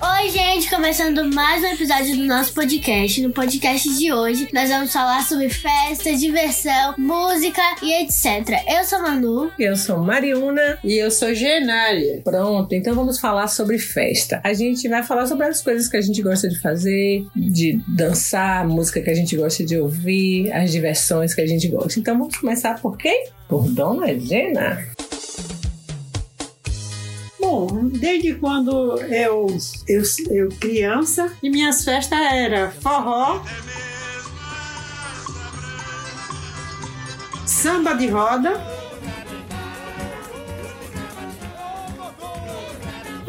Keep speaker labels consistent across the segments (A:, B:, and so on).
A: Oi, gente, começando mais um episódio do nosso podcast. No podcast de hoje, nós vamos falar sobre festa, diversão, música e etc. Eu sou Manu.
B: Eu sou Mariuna.
C: E eu sou Genália.
B: Pronto, então vamos falar sobre festa. A gente vai falar sobre as coisas que a gente gosta de fazer, de dançar, música que a gente gosta de ouvir, as diversões que a gente gosta. Então vamos começar por quem? Por Dona Gena.
C: Bom, desde quando eu, eu, eu criança, e minhas festas eram forró, samba de roda,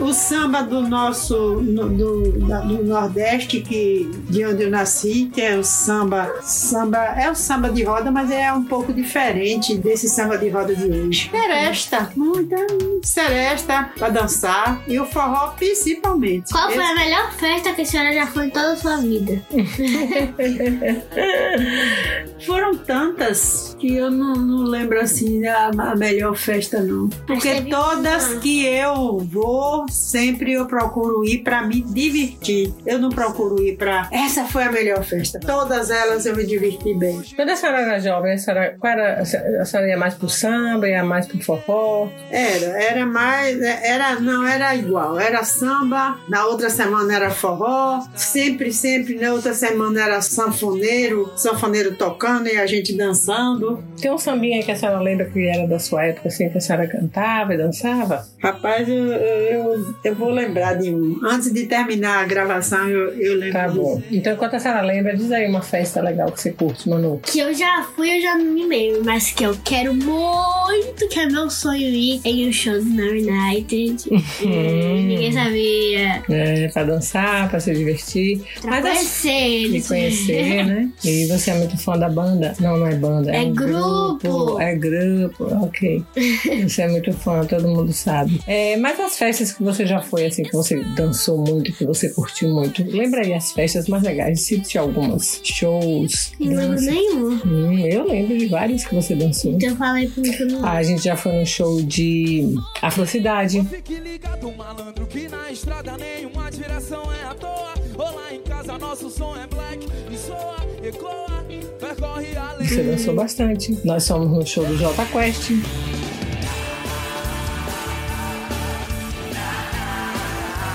C: o samba do nosso no- do, da- do Nordeste, que de onde eu nasci, que é o samba, samba é o samba de roda, mas é um pouco diferente desse samba de roda de hoje. Seresta, muita seresta para dançar e o forró principalmente.
A: Qual foi
C: Esse-
A: a melhor festa que a senhora já foi em toda a sua vida?
C: Foram tantas que eu não, não lembro assim a, a melhor festa não. Porque todas
A: uma.
C: que eu vou, sempre eu procuro ir para me divertir. Eu não procuro ir para essa foi a melhor festa. Todas elas eu me diverti bem.
B: Quando a senhora era jovem, a senhora, qual era, a senhora ia mais pro samba, ia mais pro forró?
C: Era, era mais, era não era igual. Era samba, na outra semana era forró, sempre, sempre na outra semana era sanfoneiro, sanfoneiro tocando e a gente dançando.
B: Tem um sambinha que a senhora lembra que era da sua época, assim, que a senhora cantava e dançava?
C: Rapaz, eu, eu, eu vou lembrar de um. Antes de terminar a gravação, eu, eu lembro.
B: Tá
C: disso.
B: bom. Então, enquanto a senhora lembra, diz aí uma festa legal que você curte, Manu.
A: Que eu já fui, eu já não me lembro, mas que eu quero muito, que é meu sonho ir em um show do No United. E Ninguém sabia.
B: É, pra dançar, pra se divertir.
A: Pra
B: Mas as-
A: conhecer
B: Me
A: eles.
B: conhecer, né? E você é muito fã da banda? Não, não é banda.
A: É
B: um
A: grupo.
B: É grupo, ok. Você é muito fã, todo mundo sabe. É, mas as festas que você já foi, assim, que você dançou muito, que você curtiu muito, lembra aí as festas mais legais? Cite algumas. Shows.
A: Não lembro nenhum.
B: Hum, eu lembro de vários que você dançou.
A: Então eu falei eu não
B: Ah, a gente já foi no show de Afrocidade.
D: Fique ligado, malandro, que na estrada nenhuma direção é à toa. Ou lá em casa nosso som é black e soa, ecoa, percorre a lei.
B: Você dançou bastante. Nós fomos no show do Jota Quest.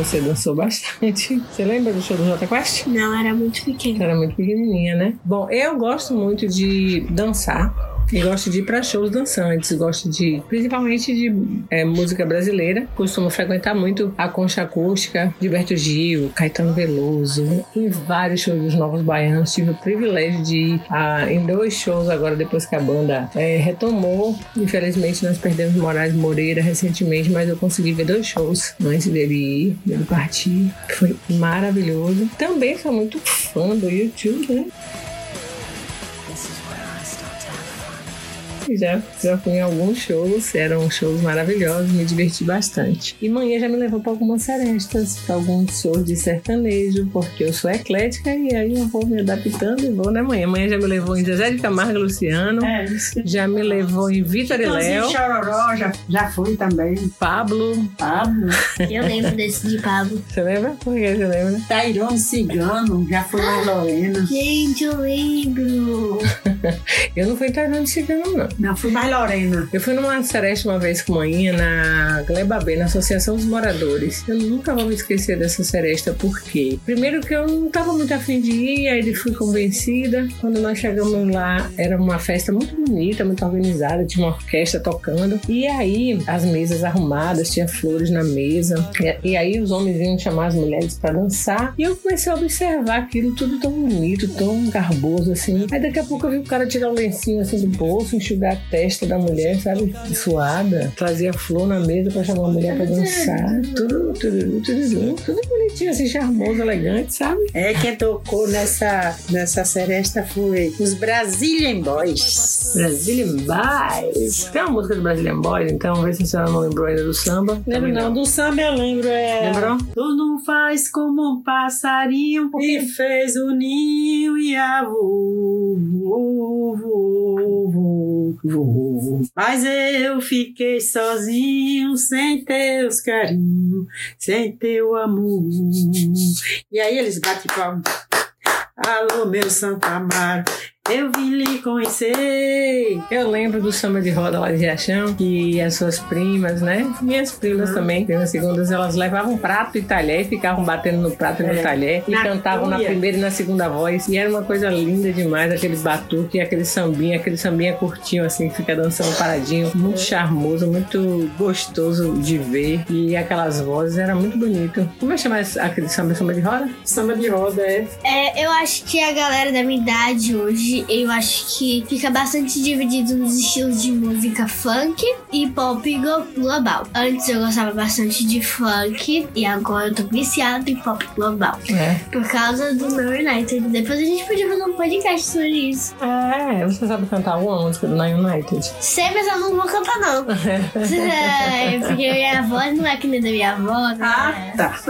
B: Você dançou bastante. Você lembra do show do Jota Quest?
A: Não, era muito pequeno.
B: Você era muito pequenininha, né? Bom, eu gosto muito de dançar. E gosto de ir para shows dançantes, gosto de, principalmente de é, música brasileira. Costumo frequentar muito a Concha Acústica, Gilberto Gil, Caetano Veloso, em vários shows dos Novos Baianos. Tive o privilégio de ir a- em dois shows agora, depois que a banda é, retomou. Infelizmente, nós perdemos Moraes Moreira recentemente, mas eu consegui ver dois shows antes dele ir, dele partir. Foi maravilhoso. Também sou muito fã do YouTube, né? Já, já fui em alguns shows, eram shows maravilhosos, me diverti bastante. E manhã já me levou para algumas serestas, para alguns shows de sertanejo, porque eu sou eclética e aí eu vou me adaptando e vou, né, manhã? Manhã já me levou em Zezé de Camargo e Luciano,
C: É,
B: já me levou em Vitor e Léo,
C: Chororó já, já fui também.
B: Pablo.
C: Pablo.
A: Eu lembro desse de Pablo.
B: Você lembra? Por que você lembra?
C: Tairone Cigano, já fui mais Lorena.
A: Gente, eu lembro.
B: Eu não fui em de Cigano, não.
C: Não, fui mais Lorena.
B: Eu fui numa seresta uma vez com manhã na Gleba B, na Associação dos Moradores. Eu nunca vou me esquecer dessa seresta, porque primeiro que eu não tava muito afim de ir, aí fui convencida. Quando nós chegamos lá, era uma festa muito bonita, muito organizada, tinha uma orquestra tocando. E aí, as mesas arrumadas, tinha flores na mesa. E, e aí os homens iam chamar as mulheres para dançar. E eu comecei a observar aquilo tudo tão bonito, tão garboso assim. Aí daqui a pouco eu vi o cara tirar o lencinho assim do bolso, enxugar a testa da mulher, sabe? Suada. Trazia flor na mesa pra chamar a mulher pra dançar. Tudo, tudo, tudo, tudo, bonitinho, assim, charmoso, elegante, sabe?
C: É, quem tocou nessa, nessa seresta foi os Brazilian Boys.
B: Brazilian Boys. Tem uma música do Brazilian Boys, então vê se a senhora não lembrou ainda do samba.
C: Lembro não, do samba eu lembro. É...
B: Lembrou?
C: Tu não faz como um passarinho e fez o ninho e a voou, voou, voou. Mas eu fiquei sozinho, sem teus carinhos, sem teu amor. E aí eles batem palma. Alô, meu Santa Amaro, eu vim lhe conhecer.
B: Eu lembro do samba de roda lá de Riachão, que as suas primas, né? Minhas primas também, primas segundas, elas levavam prato e talher e ficavam batendo no prato e no
C: É.
B: talher e
C: Na
B: cantavam na
C: cuia.
B: primeira e na segunda voz. E era uma coisa linda demais, aquele batuque, aquele sambinha, aquele sambinha curtinho assim, que fica dançando paradinho. Muito charmoso, muito gostoso de ver. E aquelas vozes, era muito bonito. Como é que chama esse- aquele samba, samba de roda?
C: Samba de roda é.
A: É, eu acho que a galera da minha idade hoje, eu acho que fica bastante dividido nos estilos de música funk e pop global. Antes eu gostava bastante de funk e agora eu tô viciada em pop global.
B: É.
A: Por causa do No United. Depois a gente podia fazer um podcast sobre isso.
B: É, você sabe cantar alguma música do Nine United?
A: Sei, mas eu não vou cantar, não. É, porque minha voz não é que nem da minha avó, né?
C: Ah, tá.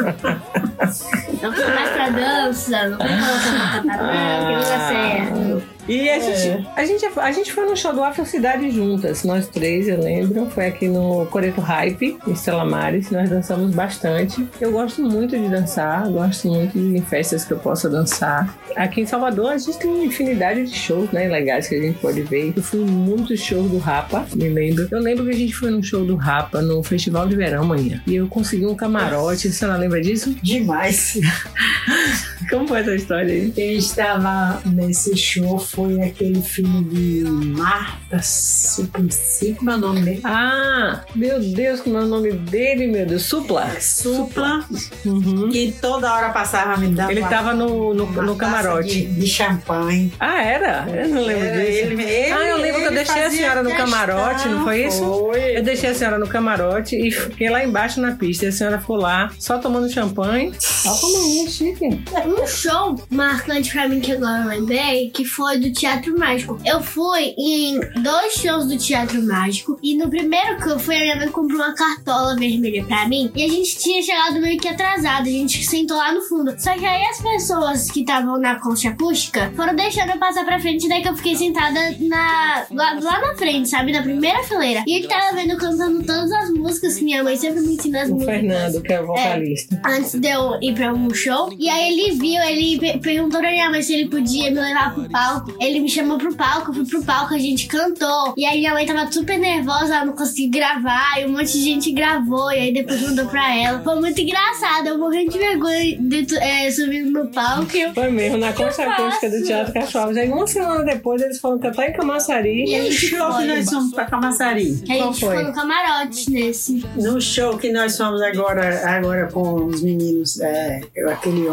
A: Eu tô mais pra dança, não como eu cantar, não, que não é certo.
B: E a gente, a, gente, a gente foi no show do Afro Cidade juntas, nós três, eu lembro. Foi aqui no Coreto Hype, em Stella Maris. Nós dançamos bastante. Eu gosto muito de dançar, gosto muito de festas que eu possa dançar. Aqui em Salvador a gente tem uma infinidade de shows né, legais que a gente pode ver. Eu fui em muitos shows do Rapa, me lembro. Eu lembro que a gente foi num show do Rapa no Festival de Verão amanhã. E eu consegui um camarote. Você não lembra disso?
C: Demais.
B: Como foi essa história aí?
C: Quem estava nesse show foi aquele filho de Marta Suplicy, como é o nome dele?
B: Ah, meu Deus, como é o nome dele, meu Deus? Supla.
C: Supla,
B: Uhum.
C: que toda hora passava me dando
B: Ele
C: uma-
B: tava no, no, no camarote.
C: De, de champanhe.
B: Ah, era? Eu não lembro
C: Era
B: disso.
C: ele- ele-
B: ah, eu lembro que eu deixei a senhora no camarote, não foi isso?
C: Foi.
B: Eu deixei a senhora no camarote e fiquei lá embaixo na pista. E a senhora ficou lá, só tomando champanhe. Olha como é chique.
A: Um show marcante pra mim que agora eu lembrei, que foi do Teatro Mágico. Eu fui em dois shows do Teatro Mágico e no primeiro que eu fui, a minha mãe comprou uma cartola vermelha pra mim e a gente tinha chegado meio que atrasado, a gente sentou lá no fundo. Só que aí as pessoas que estavam na concha acústica foram deixando eu passar pra frente, daí que eu fiquei sentada na, lá, lá na frente, sabe? Na primeira fileira. E ele tava vendo cantando todas as músicas que minha mãe sempre me ensina as
B: O
A: músicas
B: Fernando, que é o vocalista.
A: antes de eu ir pra um show. E aí ele viu, ele pe- perguntou pra minha mãe se ele podia me levar pro palco. Ele me chamou pro palco, eu fui pro palco, a gente cantou. E aí minha mãe tava super nervosa, ela não conseguia gravar. E um monte de gente gravou. E aí depois mandou pra ela. Foi muito engraçado, eu morrendo de vergonha de, é, subindo no palco. E eu
B: Foi mesmo, na concha acústica do? Teatro Cachorro. Já uma semana depois eles foram cantar em Camaçari.
A: E a
C: No
A: gente
C: show que
A: foi.
C: nós fomos pra Camaçari.
A: A gente
B: foi?
A: foi no camarote nesse.
C: No show que nós fomos agora, agora com os meninos, é, aquele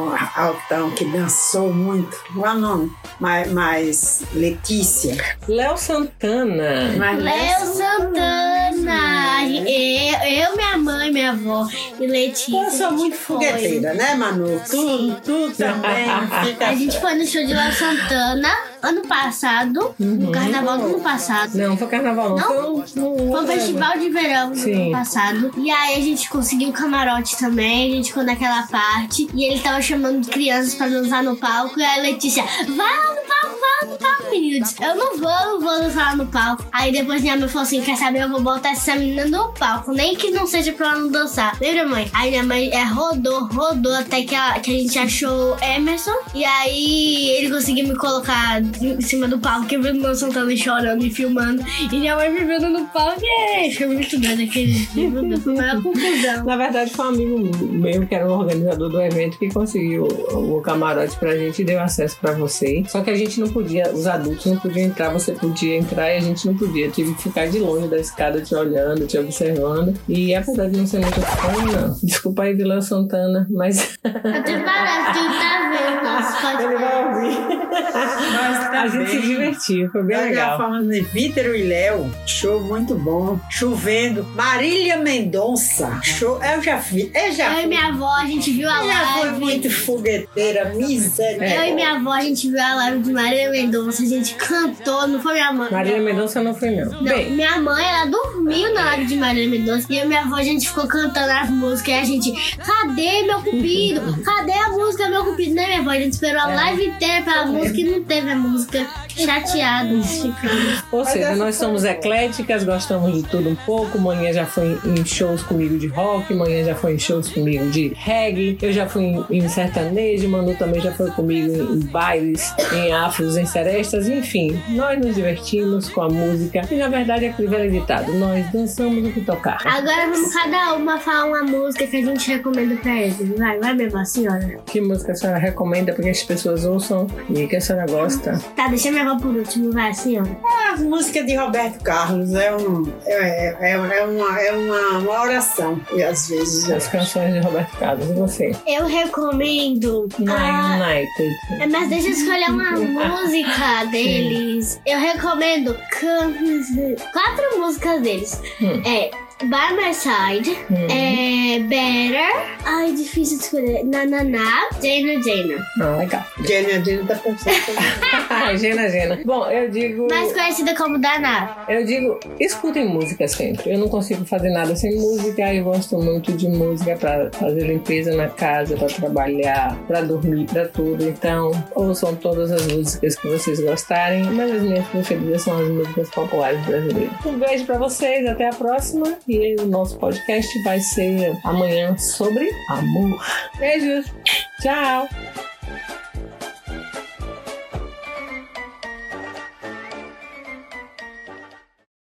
C: que dançou muito. Qual é o nome? Mas, mas Letícia.
B: Léo Santana.
A: Léo Santana! Minha avó e Letícia.
C: Eu sou muito
A: foi.
C: fogueteira, né, Manu? Tu, tu também.
A: A gente foi no show de Léo Santana ano passado, no carnaval do ano passado.
B: Não, foi carnaval não.
A: Não?
B: Foi um,
A: Foi um festival de verão no
B: Sim.
A: ano passado. E aí a gente conseguiu camarote também. A gente ficou naquela parte. E ele tava chamando crianças pra dançar no palco. E aí a Letícia, vai lá no palco. Eu não vou, vou dançar no palco. Aí depois minha mãe falou assim: quer saber? Eu vou botar essa menina no palco. Nem que não seja pra ela não dançar. Lembra, mãe? Aí minha mãe é, rodou, rodou até que a, que a gente achou Emerson. E aí ele conseguiu me colocar em cima do palco, eu vendo o Santana chorando e filmando. E minha mãe me vendo no palco. E foi muito doido aquele dia. Foi confusão.
B: Na verdade, foi um amigo meu que era o organizador do evento que conseguiu o camarote pra gente e deu acesso pra você. Só que a gente não podia, os adultos não podiam entrar, você podia entrar e a gente não podia. Eu tive que ficar de longe da escada te olhando, te observando. E apesar de não ser muito fã, não. Desculpa aí, Vilã Santana, mas
A: Até parece que tá vendo nosso
B: ele vai ouvir.
C: Nós
B: A gente se divertiu, foi bem
C: já
B: legal.
C: fomos de Vítor e Léo, show muito bom, chovendo. Marília Mendonça, show, eu já vi, eu já
A: Eu e minha avó, a gente viu a
C: Eu já fui
A: live.
C: muito fogueteira, miséria.
A: Eu e minha avó, a gente viu a live de Maria Mendonça, a gente cantou, não foi minha mãe.
B: Marília Mendonça não foi, não.
A: Não,
B: Bem,
A: minha mãe, ela dormiu na live de Maria Mendonça e e minha avó, a gente ficou cantando as músicas e a gente, cadê meu cupido? Cadê a música meu cupido? Né, minha avó? A gente esperou a live inteira pela música e não teve a música. Chateados ficamos.
B: Ou seja, nós somos ecléticas, gostamos de tudo um pouco. Manhã já foi em shows comigo de rock, manhã já foi em shows comigo de reggae, eu já fui em, em sertanejo, Manu também já foi comigo em, em bailes, em afros, em serestas, enfim. Nós nos divertimos com a música e na verdade é aquele velho ditado, nós dançamos o que tocar.
A: Agora vamos cada uma falar uma música que a gente recomenda pra eles. Vai, vai mesmo, a senhora.
B: Que música a senhora recomenda para que as pessoas ouçam e que a senhora gosta?
A: Tá, deixa eu por último, vai, senhora.
C: A música de Roberto Carlos é, um, é, é, é uma, é uma, uma oração, e às vezes.
B: As canções de Roberto Carlos, e você?
A: Eu recomendo. a-
B: Nine United.
A: É, Mas deixa eu escolher uma música deles. Eu recomendo quatro músicas deles.
B: Hum.
A: É By My Side,
B: Hum.
A: é Better, ai, difícil de escolher, Nananá, Jana Jana.
B: Ah, legal.
C: Jenny, a Jenny tá pensando.
B: Gena, Gena. Bom, eu digo.
A: Mais conhecida como Daná.
B: Eu digo, escutem música sempre. Eu não consigo fazer nada sem música. Eu gosto muito de música para fazer limpeza na casa, para trabalhar, para dormir, para tudo. Então, ouçam todas as músicas que vocês gostarem. Mas as minhas preferidas são as músicas populares brasileiras. Um beijo para vocês, até a próxima. E o nosso podcast vai ser amanhã sobre amor. Beijos. Tchau.